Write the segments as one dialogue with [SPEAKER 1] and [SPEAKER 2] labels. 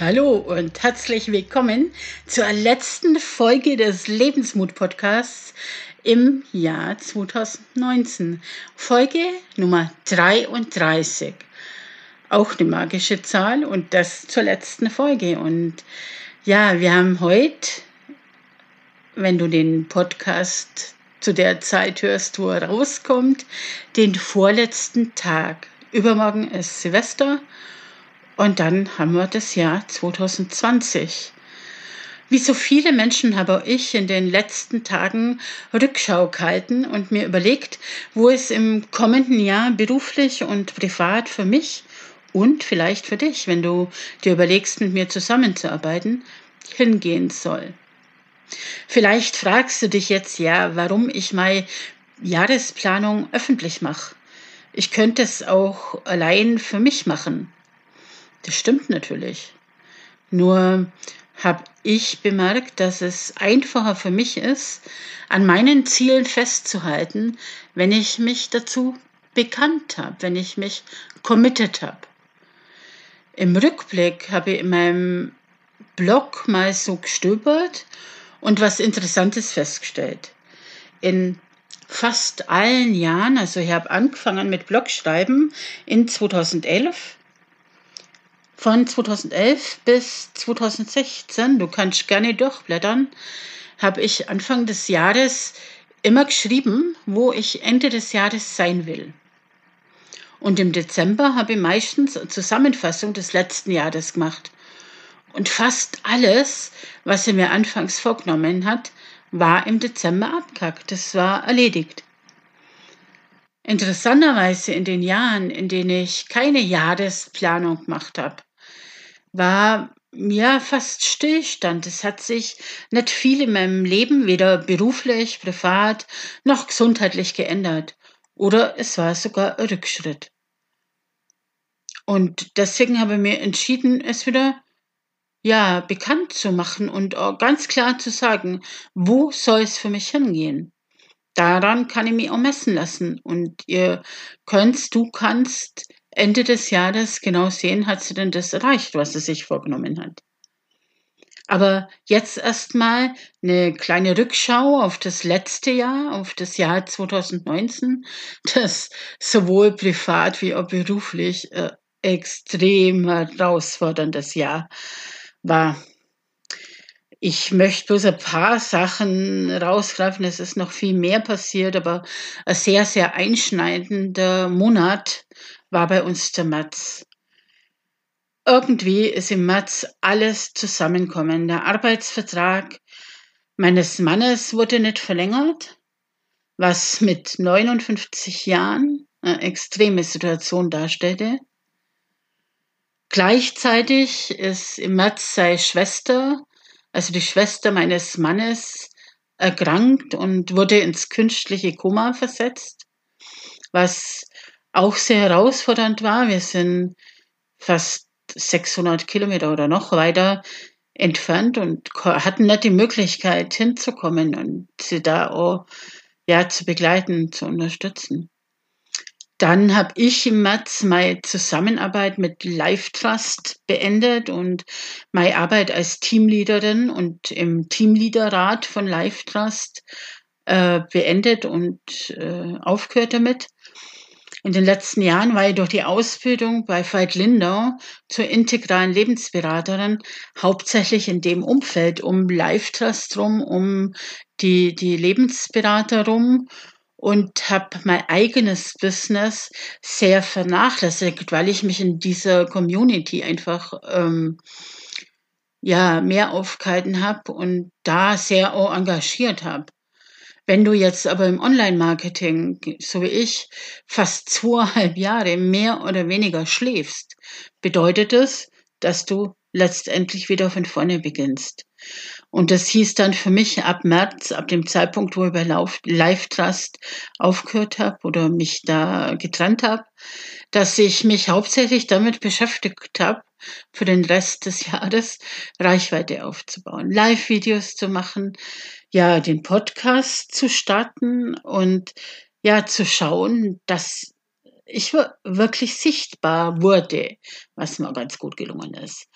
[SPEAKER 1] Hallo und herzlich willkommen zur letzten Folge des Lebensmut-Podcasts im Jahr 2019. Folge Nummer 33. Auch eine magische Zahl und das zur letzten Folge. Und ja, wir haben heute, wenn du den Podcast zu der Zeit hörst, wo er rauskommt, den vorletzten Tag. Übermorgen ist Silvester und dann haben wir das Jahr 2020. Wie so viele Menschen habe ich in den letzten Tagen Rückschau gehalten und mir überlegt, wo es im kommenden Jahr beruflich und privat für mich und vielleicht für dich, wenn du dir überlegst, mit mir zusammenzuarbeiten, hingehen soll. Vielleicht fragst du dich jetzt ja, warum ich meine Jahresplanung öffentlich mache. Ich könnte es auch allein für mich machen. Das stimmt natürlich. Nur habe ich bemerkt, dass es einfacher für mich ist, an meinen Zielen festzuhalten, wenn ich mich dazu bekannt habe, wenn ich mich committed habe. Im Rückblick habe ich in meinem Blog mal so gestöbert und was Interessantes festgestellt. In fast allen Jahren, also ich habe angefangen mit Blogschreiben in 2011, von 2011 bis 2016, du kannst gerne durchblättern, habe ich Anfang des Jahres immer geschrieben, wo ich Ende des Jahres sein will. Und im Dezember habe ich meistens eine Zusammenfassung des letzten Jahres gemacht. Und fast alles, was er mir anfangs vorgenommen hat, war im Dezember abgekackt. Das war erledigt. Interessanterweise in den Jahren, in denen ich keine Jahresplanung gemacht habe, war ja fast Stillstand. Es hat sich nicht viel in meinem Leben, weder beruflich, privat noch gesundheitlich geändert. Oder es war sogar ein Rückschritt. Und deswegen habe ich mir entschieden, es wieder ja bekannt zu machen und ganz klar zu sagen, wo soll es für mich hingehen. Daran kann ich mich auch messen lassen. Und ihr könnt, du kannst Ende des Jahres genau sehen, hat sie denn das erreicht, was sie sich vorgenommen hat. Aber jetzt erstmal eine kleine Rückschau auf das letzte Jahr, auf das Jahr 2019, das sowohl privat wie auch beruflich äh, extrem herausforderndes Jahr war. Ich möchte bloß ein paar Sachen rausgreifen. Es ist noch viel mehr passiert, aber ein sehr, sehr einschneidender Monat war bei uns der März. Irgendwie ist im März alles zusammengekommen. Der Arbeitsvertrag meines Mannes wurde nicht verlängert, was mit 59 Jahren eine extreme Situation darstellte. Gleichzeitig ist im März seine Schwester, also die Schwester meines Mannes, erkrankt und wurde ins künstliche Koma versetzt, was auch sehr herausfordernd war. Wir sind fast 600 Kilometer oder noch weiter entfernt und hatten nicht die Möglichkeit hinzukommen und sie da auch ja, zu begleiten, zu unterstützen. Dann habe ich im März meine Zusammenarbeit mit Life Trust beendet und meine Arbeit als Teamleaderin und im Teamleaderrat von Life Trust äh, beendet und äh, aufgehört damit. In den letzten Jahren war ich durch die Ausbildung bei Veit Lindau zur integralen Lebensberaterin hauptsächlich in dem Umfeld um Life Trust rum, um die, die Lebensberater rum und habe mein eigenes Business sehr vernachlässigt, weil ich mich in dieser Community einfach ähm, ja mehr aufgehalten habe und da sehr auch engagiert habe. Wenn du jetzt aber im Online-Marketing, so wie ich, fast zweieinhalb Jahre mehr oder weniger schläfst, bedeutet es, dass du letztendlich wieder von vorne beginnst. Und das hieß dann für mich ab März, ab dem Zeitpunkt, wo ich bei Live Trust aufgehört habe oder mich da getrennt habe, dass ich mich hauptsächlich damit beschäftigt habe, für den Rest des Jahres Reichweite aufzubauen, Live-Videos zu machen, ja, den Podcast zu starten und ja, zu schauen, dass ich wirklich sichtbar wurde, was mir ganz gut gelungen ist.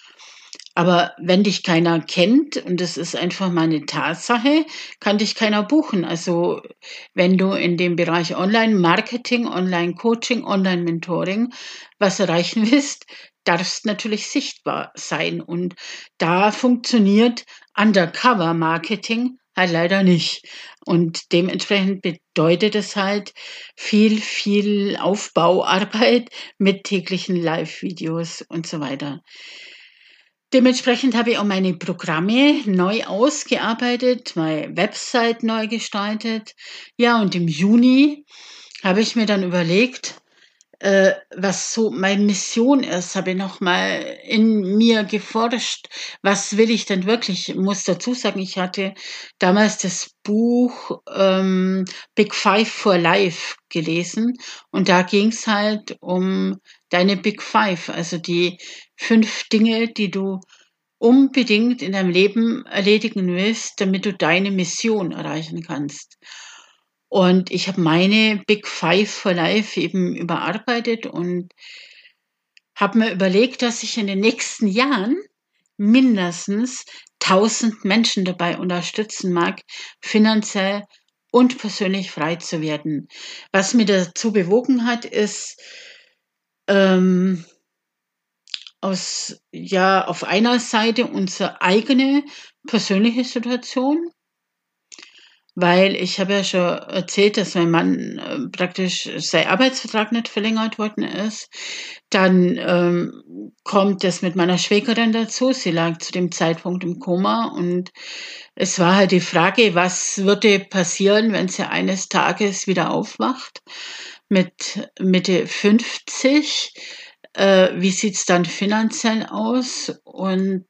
[SPEAKER 1] Aber wenn dich keiner kennt, und das ist einfach mal eine Tatsache, kann dich keiner buchen. Also wenn du in dem Bereich Online-Marketing, Online-Coaching, Online-Mentoring was erreichen willst, darfst natürlich sichtbar sein. Und da funktioniert Undercover-Marketing halt leider nicht. Und dementsprechend bedeutet es halt viel, viel Aufbauarbeit mit täglichen Live-Videos und so weiter. Dementsprechend habe ich auch meine Programme neu ausgearbeitet, meine Website neu gestaltet. Ja, und im Juni habe ich mir dann überlegt, äh, was so meine Mission ist, habe ich nochmal in mir geforscht, was will ich denn wirklich? Ich muss dazu sagen, ich hatte damals das Buch ähm, Big Five for Life gelesen und da ging es halt um deine Big Five, also die fünf Dinge, die du unbedingt in deinem Leben erledigen willst, damit du deine Mission erreichen kannst. Und ich habe meine Big Five for Life eben überarbeitet und habe mir überlegt, dass ich in den nächsten Jahren mindestens 1000 Menschen dabei unterstützen mag, finanziell und persönlich frei zu werden. Was mir dazu bewogen hat, ist ähm, aus ja auf einer Seite unsere eigene persönliche Situation weil ich habe ja schon erzählt, dass mein Mann äh, praktisch sein Arbeitsvertrag nicht verlängert worden ist. Dann ähm, kommt das mit meiner Schwägerin dazu. Sie lag zu dem Zeitpunkt im Koma und es war halt die Frage, was würde passieren, wenn sie eines Tages wieder aufwacht mit Mitte 50? Äh, wie sieht's dann finanziell aus? Und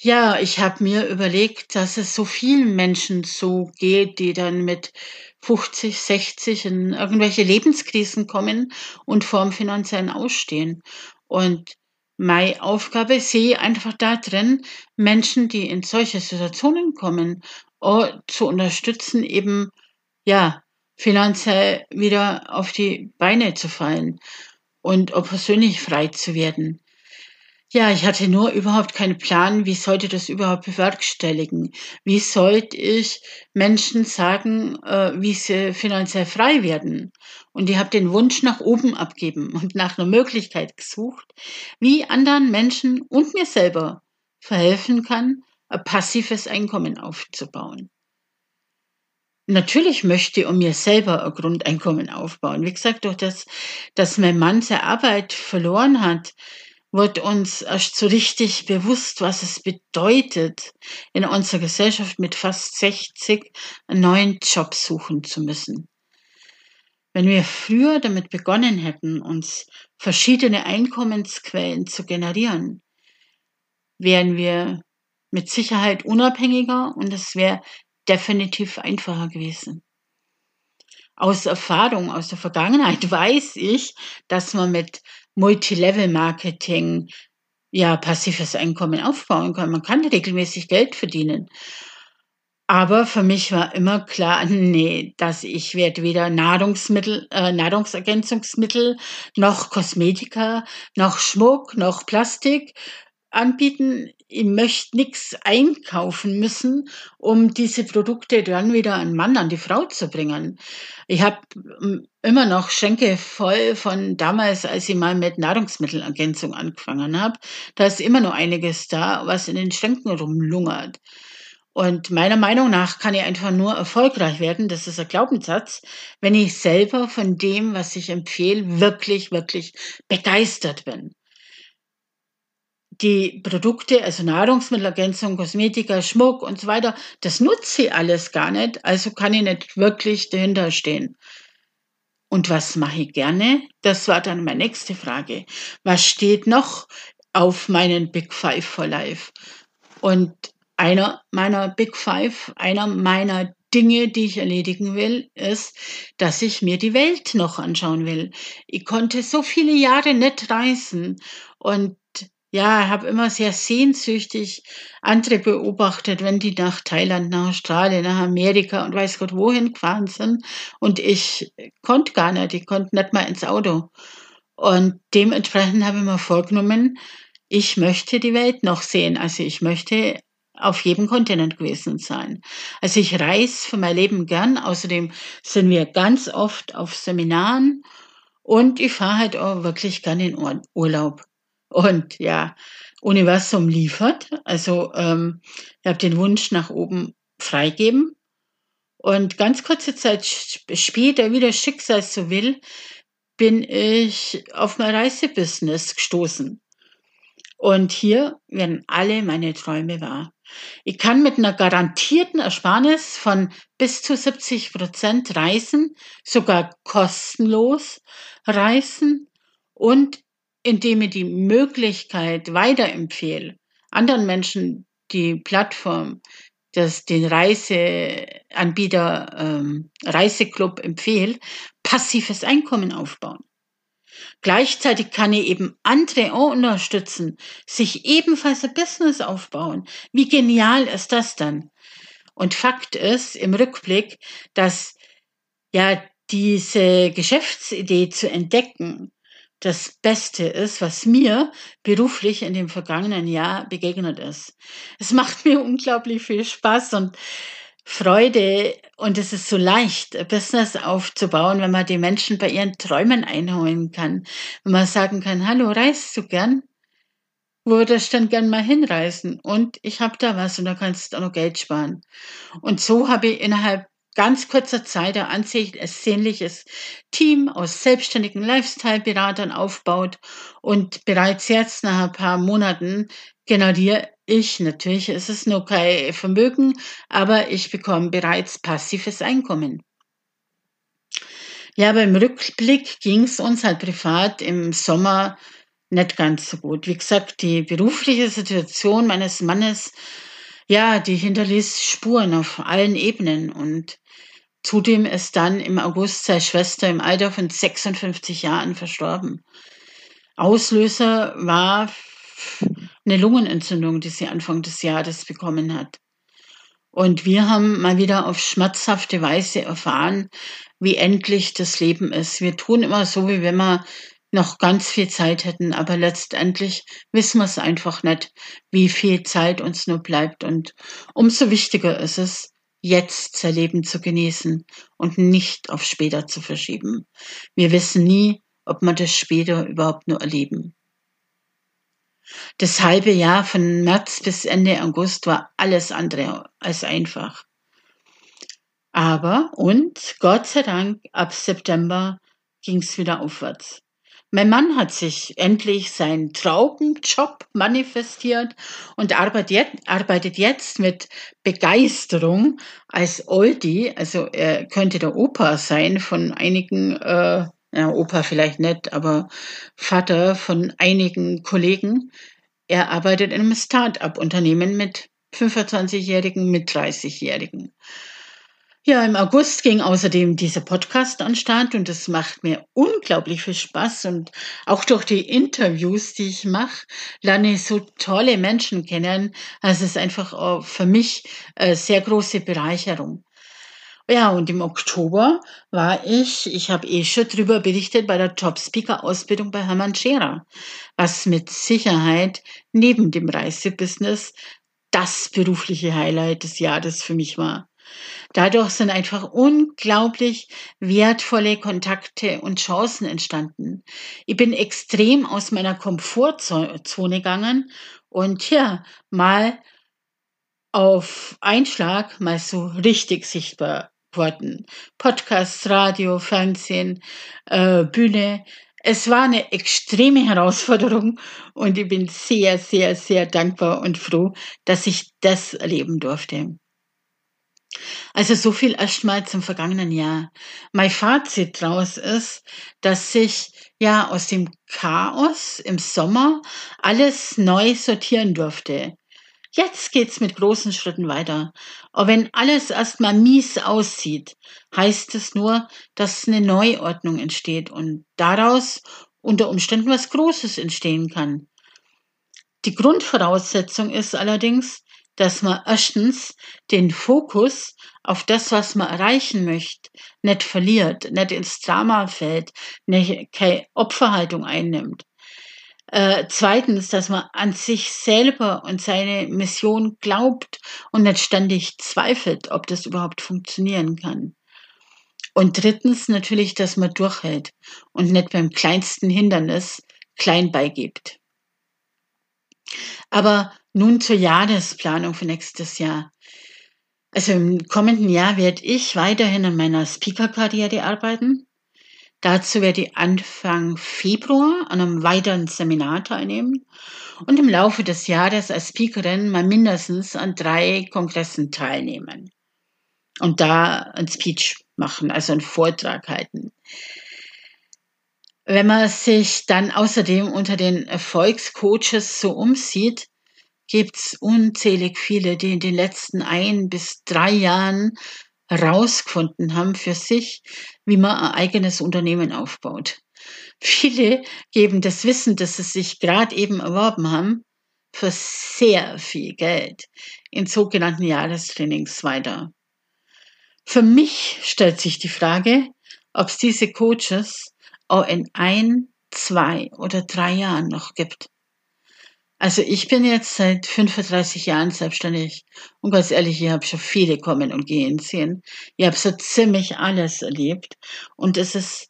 [SPEAKER 1] ja, ich habe mir überlegt, dass es so vielen Menschen so geht, die dann mit 50, 60 in irgendwelche Lebenskrisen kommen und vorm finanziellen Ausstehen. Und meine Aufgabe sehe einfach da drin, Menschen, die in solche Situationen kommen, zu unterstützen, eben, ja, finanziell wieder auf die Beine zu fallen und auch persönlich frei zu werden. Ja, ich hatte nur überhaupt keinen Plan, wie sollte das überhaupt bewerkstelligen? Wie sollte ich Menschen sagen, äh, wie sie finanziell frei werden? Und ich habe den Wunsch nach oben abgeben und nach einer Möglichkeit gesucht, wie anderen Menschen und mir selber verhelfen kann, ein passives Einkommen aufzubauen. Natürlich möchte ich um mir selber ein Grundeinkommen aufbauen. Wie gesagt, durch das, dass mein Mann seine Arbeit verloren hat, wird uns erst so richtig bewusst, was es bedeutet, in unserer Gesellschaft mit fast 60 einen neuen Job suchen zu müssen. Wenn wir früher damit begonnen hätten, uns verschiedene Einkommensquellen zu generieren, wären wir mit Sicherheit unabhängiger und es wäre definitiv einfacher gewesen. Aus Erfahrung, aus der Vergangenheit weiß ich, dass man mit Multilevel-Marketing ja passives Einkommen aufbauen kann. Man kann regelmäßig Geld verdienen. Aber für mich war immer klar, nee, dass ich werde weder Nahrungsmittel, äh, Nahrungsergänzungsmittel, noch Kosmetika, noch Schmuck, noch Plastik anbieten. Ich möchte nichts einkaufen müssen, um diese Produkte dann wieder an Mann, an die Frau zu bringen. Ich habe hm, immer noch Schenke voll von damals, als ich mal mit Nahrungsmittelergänzung angefangen habe. Da ist immer noch einiges da, was in den Schenken rumlungert. Und meiner Meinung nach kann ich einfach nur erfolgreich werden, das ist ein Glaubenssatz, wenn ich selber von dem, was ich empfehle, wirklich, wirklich begeistert bin die Produkte, also Nahrungsmittelergänzung, Kosmetika, Schmuck und so weiter, das nutze ich alles gar nicht, also kann ich nicht wirklich dahinter stehen. Und was mache ich gerne? Das war dann meine nächste Frage. Was steht noch auf meinen Big Five for Life? Und einer meiner Big Five, einer meiner Dinge, die ich erledigen will, ist, dass ich mir die Welt noch anschauen will. Ich konnte so viele Jahre nicht reisen und ja, habe immer sehr sehnsüchtig andere beobachtet, wenn die nach Thailand, nach Australien, nach Amerika und weiß Gott wohin gefahren sind. Und ich konnte gar nicht, ich konnte nicht mal ins Auto. Und dementsprechend habe ich mir vorgenommen, ich möchte die Welt noch sehen. Also ich möchte auf jedem Kontinent gewesen sein. Also ich reise für mein Leben gern. Außerdem sind wir ganz oft auf Seminaren und ich fahre halt auch wirklich gern in Urlaub. Und ja, Universum liefert. Also ähm, ich habe den Wunsch nach oben freigeben. Und ganz kurze Zeit später, wie das Schicksal so will, bin ich auf mein Reisebusiness gestoßen. Und hier werden alle meine Träume wahr. Ich kann mit einer garantierten Ersparnis von bis zu 70 Prozent reisen, sogar kostenlos reisen und indem ich die Möglichkeit weiterempfehle, anderen Menschen die Plattform, das den Reiseanbieter ähm, Reiseclub empfehle, passives Einkommen aufbauen. Gleichzeitig kann ich eben andere auch unterstützen, sich ebenfalls ein Business aufbauen. Wie genial ist das dann? Und Fakt ist im Rückblick, dass ja diese Geschäftsidee zu entdecken, das Beste ist, was mir beruflich in dem vergangenen Jahr begegnet ist. Es macht mir unglaublich viel Spaß und Freude und es ist so leicht, ein Business aufzubauen, wenn man die Menschen bei ihren Träumen einholen kann. Wenn man sagen kann, hallo, reist du gern? Wo würdest du denn gern mal hinreisen? Und ich habe da was und da kannst du auch noch Geld sparen. Und so habe ich innerhalb ganz kurzer Zeit ein ansehnliches Team aus selbstständigen Lifestyle-Beratern aufbaut und bereits jetzt nach ein paar Monaten generiere ich, natürlich ist es nur kein Vermögen, aber ich bekomme bereits passives Einkommen. Ja, beim Rückblick ging es uns halt privat im Sommer nicht ganz so gut. Wie gesagt, die berufliche Situation meines Mannes ja, die hinterließ Spuren auf allen Ebenen und zudem ist dann im August seine Schwester im Alter von 56 Jahren verstorben. Auslöser war eine Lungenentzündung, die sie Anfang des Jahres bekommen hat. Und wir haben mal wieder auf schmerzhafte Weise erfahren, wie endlich das Leben ist. Wir tun immer so, wie wenn wir noch ganz viel Zeit hätten, aber letztendlich wissen wir es einfach nicht, wie viel Zeit uns nur bleibt. Und umso wichtiger ist es, jetzt sein Leben zu genießen und nicht auf später zu verschieben. Wir wissen nie, ob wir das später überhaupt nur erleben. Das halbe Jahr von März bis Ende August war alles andere als einfach. Aber, und Gott sei Dank, ab September ging es wieder aufwärts. Mein Mann hat sich endlich seinen Traumjob manifestiert und arbeitet jetzt mit Begeisterung als Oldie. Also er könnte der Opa sein von einigen, äh, ja, Opa vielleicht nicht, aber Vater von einigen Kollegen. Er arbeitet in einem Start-up-Unternehmen mit 25-Jährigen, mit 30-Jährigen. Ja, im August ging außerdem dieser Podcast an Start und das macht mir unglaublich viel Spaß und auch durch die Interviews, die ich mache, lerne ich so tolle Menschen kennen. Also es ist einfach für mich eine sehr große Bereicherung. Ja, und im Oktober war ich, ich habe eh schon drüber berichtet, bei der Top-Speaker-Ausbildung bei Hermann Scherer, was mit Sicherheit neben dem Reisebusiness das berufliche Highlight des Jahres für mich war. Dadurch sind einfach unglaublich wertvolle Kontakte und Chancen entstanden. Ich bin extrem aus meiner Komfortzone gegangen und ja, mal auf Einschlag mal so richtig sichtbar worden. Podcast, Radio, Fernsehen, äh, Bühne. Es war eine extreme Herausforderung und ich bin sehr, sehr, sehr dankbar und froh, dass ich das erleben durfte. Also so viel erstmal zum vergangenen Jahr. Mein Fazit daraus ist, dass sich ja aus dem Chaos im Sommer alles neu sortieren durfte. Jetzt geht's mit großen Schritten weiter. Aber wenn alles erstmal mies aussieht, heißt es nur, dass eine Neuordnung entsteht und daraus unter Umständen was Großes entstehen kann. Die Grundvoraussetzung ist allerdings, dass man erstens den Fokus auf das, was man erreichen möchte, nicht verliert, nicht ins Drama fällt, nicht keine Opferhaltung einnimmt. Äh, zweitens, dass man an sich selber und seine Mission glaubt und nicht ständig zweifelt, ob das überhaupt funktionieren kann. Und drittens natürlich, dass man durchhält und nicht beim kleinsten Hindernis klein beigibt. Aber nun zur Jahresplanung für nächstes Jahr. Also im kommenden Jahr werde ich weiterhin an meiner Speaker-Karriere arbeiten. Dazu werde ich Anfang Februar an einem weiteren Seminar teilnehmen und im Laufe des Jahres als Speakerin mal mindestens an drei Kongressen teilnehmen und da ein Speech machen, also einen Vortrag halten. Wenn man sich dann außerdem unter den Erfolgscoaches so umsieht, gibt's unzählig viele, die in den letzten ein bis drei Jahren herausgefunden haben für sich, wie man ein eigenes Unternehmen aufbaut. Viele geben das Wissen, das sie sich gerade eben erworben haben, für sehr viel Geld in sogenannten Jahrestrainings weiter. Für mich stellt sich die Frage, ob es diese Coaches auch in ein, zwei oder drei Jahren noch gibt. Also ich bin jetzt seit 35 Jahren selbstständig und ganz ehrlich, ich habe schon viele kommen und gehen sehen. Ich habe so ziemlich alles erlebt und es ist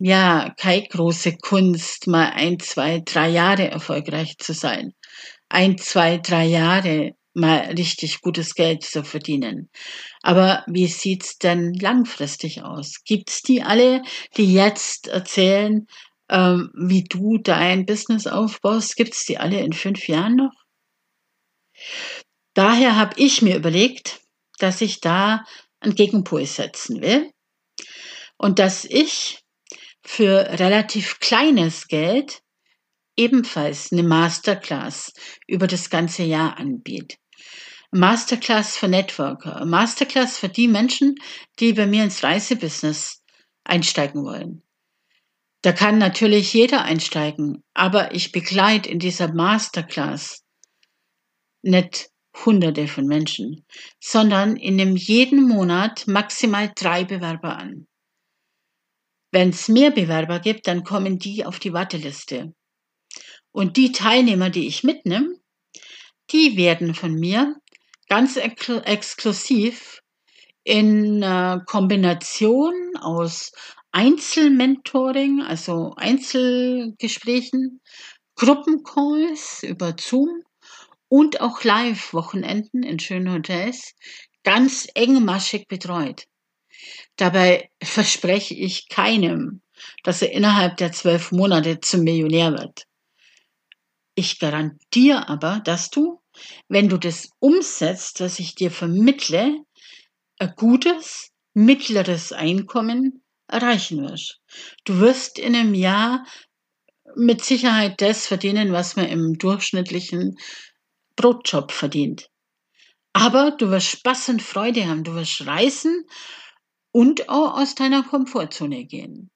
[SPEAKER 1] ja keine große Kunst, mal ein, zwei, drei Jahre erfolgreich zu sein. Ein, zwei, drei Jahre mal richtig gutes Geld zu verdienen. Aber wie sieht's denn langfristig aus? Gibt's die alle, die jetzt erzählen, ähm, wie du dein Business aufbaust, gibt es die alle in fünf Jahren noch? Daher habe ich mir überlegt, dass ich da einen Gegenpol setzen will und dass ich für relativ kleines Geld ebenfalls eine Masterclass über das ganze Jahr anbiete. Masterclass für Networker, Masterclass für die Menschen, die bei mir ins Reisebusiness einsteigen wollen. Da kann natürlich jeder einsteigen, aber ich begleite in dieser Masterclass nicht hunderte von Menschen, sondern ich nehme jeden Monat maximal drei Bewerber an. Wenn es mehr Bewerber gibt, dann kommen die auf die Warteliste. Und die Teilnehmer, die ich mitnehme, die werden von mir ganz ex exklusiv in äh, Kombination aus Einzelmentoring, also Einzelgesprächen, Gruppencalls über Zoom und auch Live-Wochenenden in schönen Hotels ganz engmaschig betreut. Dabei verspreche ich keinem, dass er innerhalb der zwölf Monate zum Millionär wird. Ich garantiere aber, dass du, wenn du das umsetzt, was ich dir vermittle, ein gutes, mittleres Einkommen erreichen wirst. Du wirst in einem Jahr mit Sicherheit das verdienen, was man im durchschnittlichen Brotjob verdient. Aber du wirst Spaß und Freude haben, du wirst reisen und auch aus deiner Komfortzone gehen.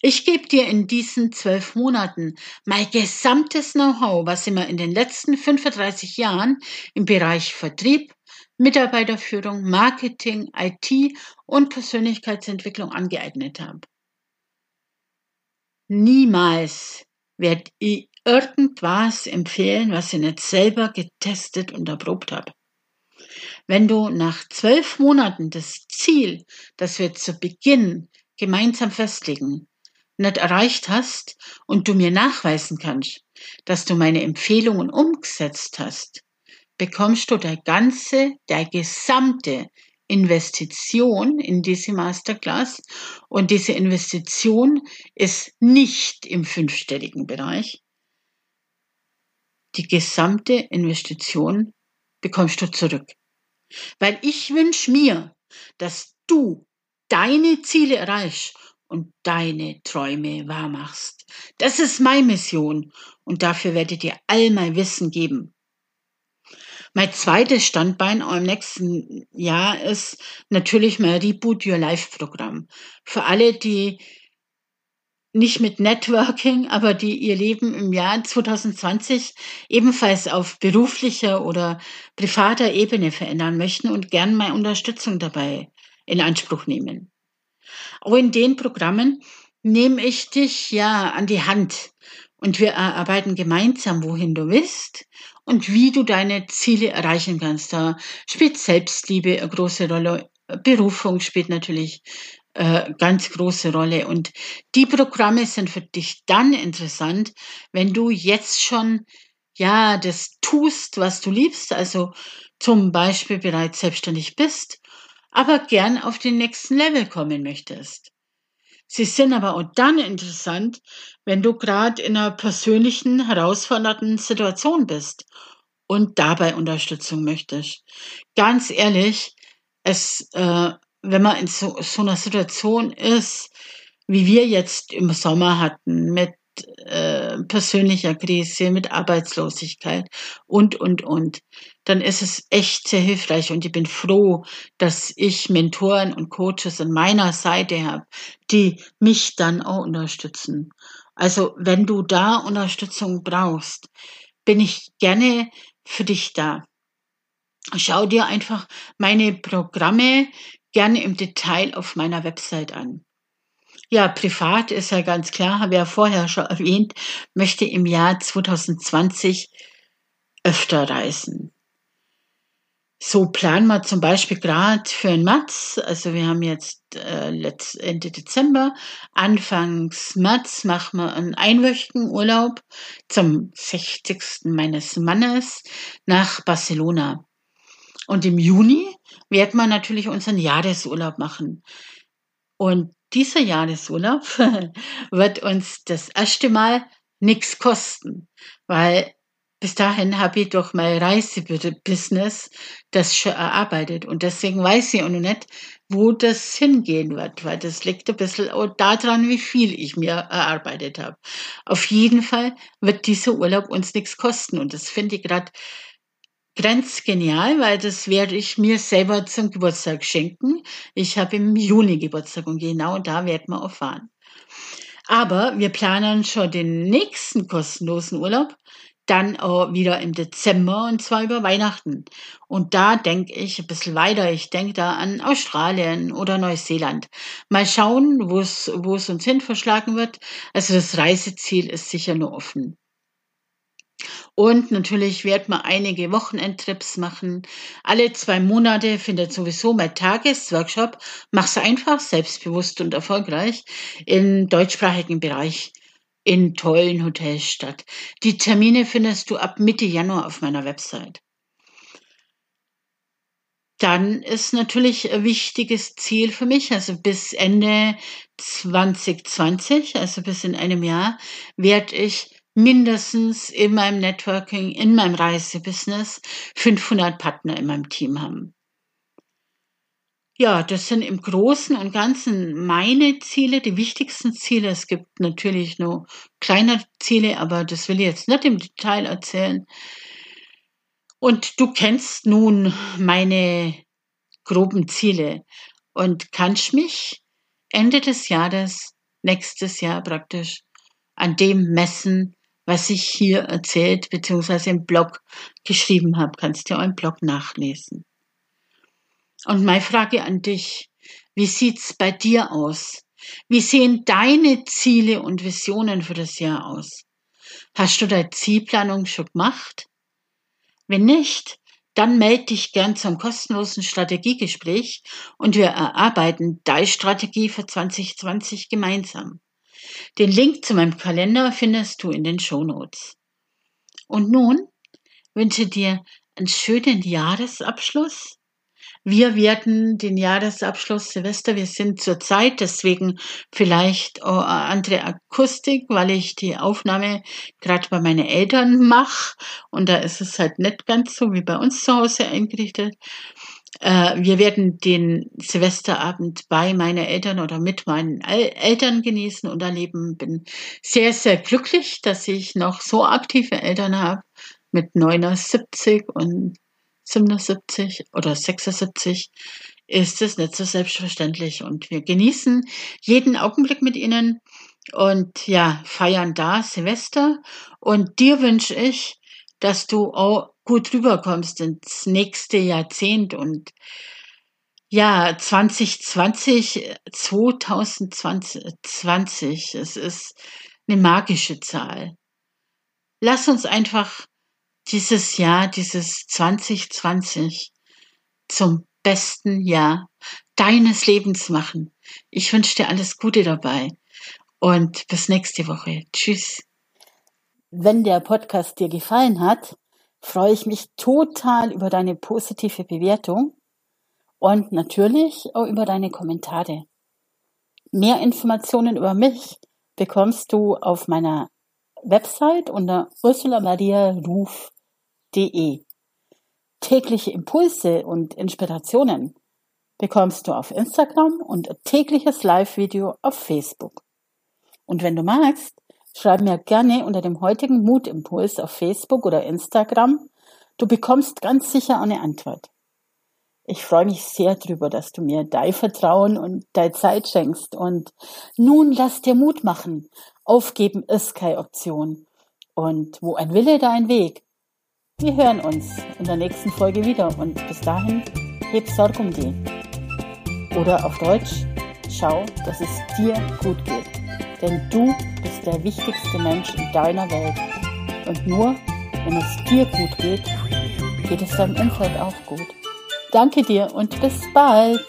[SPEAKER 1] Ich gebe dir in diesen zwölf Monaten mein gesamtes Know-how, was ich mir in den letzten 35 Jahren im Bereich Vertrieb, Mitarbeiterführung, Marketing, IT und Persönlichkeitsentwicklung angeeignet habe. Niemals werde ich irgendwas empfehlen, was ich nicht selber getestet und erprobt habe. Wenn du nach zwölf Monaten das Ziel, das wir zu Beginn gemeinsam festlegen, nicht erreicht hast und du mir nachweisen kannst, dass du meine Empfehlungen umgesetzt hast, bekommst du der ganze, der gesamte Investition in diese Masterclass. Und diese Investition ist nicht im fünfstelligen Bereich. Die gesamte Investition bekommst du zurück. Weil ich wünsche mir, dass du deine Ziele erreichst und deine Träume wahrmachst. Das ist meine Mission und dafür werde ich dir all mein Wissen geben. Mein zweites Standbein im nächsten Jahr ist natürlich mein Reboot Your Life Programm. Für alle, die nicht mit Networking, aber die ihr Leben im Jahr 2020 ebenfalls auf beruflicher oder privater Ebene verändern möchten und gern meine Unterstützung dabei in Anspruch nehmen. Auch in den Programmen nehme ich dich ja an die Hand und wir erarbeiten gemeinsam, wohin du willst und wie du deine Ziele erreichen kannst. Da spielt Selbstliebe eine große Rolle. Berufung spielt natürlich äh, ganz große Rolle. Und die Programme sind für dich dann interessant, wenn du jetzt schon ja das tust, was du liebst, also zum Beispiel bereits selbstständig bist, aber gern auf den nächsten Level kommen möchtest. Sie sind aber auch dann interessant, wenn du gerade in einer persönlichen, herausfordernden Situation bist und dabei Unterstützung möchtest. Ganz ehrlich, es, äh, wenn man in so, so einer Situation ist, wie wir jetzt im Sommer hatten, mit äh, persönlicher Krise, mit Arbeitslosigkeit und, und, und, dann ist es echt sehr hilfreich und ich bin froh, dass ich Mentoren und Coaches an meiner Seite habe, die mich dann auch unterstützen. Also wenn du da Unterstützung brauchst, bin ich gerne für dich da. Schau dir einfach meine Programme gerne im Detail auf meiner Website an. Ja, privat ist ja ganz klar, habe ja vorher schon erwähnt, möchte im Jahr 2020 öfter reisen. So planen wir zum Beispiel gerade für den März, also wir haben jetzt äh, Ende Dezember, Anfangs März machen wir einen einwöchigen Urlaub zum 60. meines Mannes nach Barcelona. Und im Juni werden wir natürlich unseren Jahresurlaub machen. Und dieser Jahresurlaub wird uns das erste Mal nichts kosten, weil bis dahin habe ich doch mein Reisebusiness das schon erarbeitet und deswegen weiß ich auch noch nicht, wo das hingehen wird, weil das liegt ein bisschen auch daran, wie viel ich mir erarbeitet habe. Auf jeden Fall wird dieser Urlaub uns nichts kosten und das finde ich gerade ganz genial, weil das werde ich mir selber zum Geburtstag schenken. Ich habe im Juni Geburtstag und genau da werden wir auch fahren. Aber wir planen schon den nächsten kostenlosen Urlaub dann auch wieder im Dezember und zwar über Weihnachten. Und da denke ich ein bisschen weiter. Ich denke da an Australien oder Neuseeland. Mal schauen, wo es uns hin verschlagen wird. Also das Reiseziel ist sicher nur offen. Und natürlich wird man einige Wochenendtrips machen. Alle zwei Monate findet sowieso mein Tagesworkshop Mach's einfach, selbstbewusst und erfolgreich im deutschsprachigen Bereich in tollen Hotels statt. Die Termine findest du ab Mitte Januar auf meiner Website. Dann ist natürlich ein wichtiges Ziel für mich, also bis Ende 2020, also bis in einem Jahr, werde ich mindestens in meinem Networking, in meinem Reisebusiness 500 Partner in meinem Team haben. Ja, das sind im Großen und Ganzen meine Ziele, die wichtigsten Ziele. Es gibt natürlich noch kleinere Ziele, aber das will ich jetzt nicht im Detail erzählen. Und du kennst nun meine groben Ziele und kannst mich Ende des Jahres, nächstes Jahr praktisch, an dem messen, was ich hier erzählt bzw. im Blog geschrieben habe. Kannst du auch im Blog nachlesen. Und meine Frage an dich, wie sieht's bei dir aus? Wie sehen deine Ziele und Visionen für das Jahr aus? Hast du deine Zielplanung schon gemacht? Wenn nicht, dann melde dich gern zum kostenlosen Strategiegespräch und wir erarbeiten deine Strategie für 2020 gemeinsam. Den Link zu meinem Kalender findest du in den Shownotes. Und nun wünsche dir einen schönen Jahresabschluss. Wir werden den Jahresabschluss Silvester, wir sind zur Zeit, deswegen vielleicht eine andere Akustik, weil ich die Aufnahme gerade bei meinen Eltern mache und da ist es halt nicht ganz so wie bei uns zu Hause eingerichtet. Äh, wir werden den Silvesterabend bei meinen Eltern oder mit meinen Eltern genießen und erleben. Bin sehr, sehr glücklich, dass ich noch so aktive Eltern habe mit 79 und 77 oder 76 ist es nicht so selbstverständlich. Und wir genießen jeden Augenblick mit Ihnen und ja, feiern da Silvester. Und dir wünsche ich, dass du auch gut rüberkommst ins nächste Jahrzehnt und ja, 2020, 2020, es ist eine magische Zahl. Lass uns einfach dieses Jahr, dieses 2020 zum besten Jahr deines Lebens machen. Ich wünsche dir alles Gute dabei und bis nächste Woche. Tschüss.
[SPEAKER 2] Wenn der Podcast dir gefallen hat, freue ich mich total über deine positive Bewertung und natürlich auch über deine Kommentare. Mehr Informationen über mich bekommst du auf meiner Website unter ursulamariaruf.de. Tägliche Impulse und Inspirationen bekommst du auf Instagram und tägliches Live-Video auf Facebook. Und wenn du magst, schreib mir gerne unter dem heutigen Mutimpuls auf Facebook oder Instagram. Du bekommst ganz sicher eine Antwort. Ich freue mich sehr drüber, dass du mir dein Vertrauen und deine Zeit schenkst. Und nun lass dir Mut machen. Aufgeben ist keine Option. Und wo ein Wille, da ein Weg. Wir hören uns in der nächsten Folge wieder und bis dahin heb Sorg um die. Oder auf Deutsch, schau, dass es dir gut geht. Denn du bist der wichtigste Mensch in deiner Welt. Und nur wenn es dir gut geht, geht es deinem Umfeld auch gut. Danke dir und bis bald.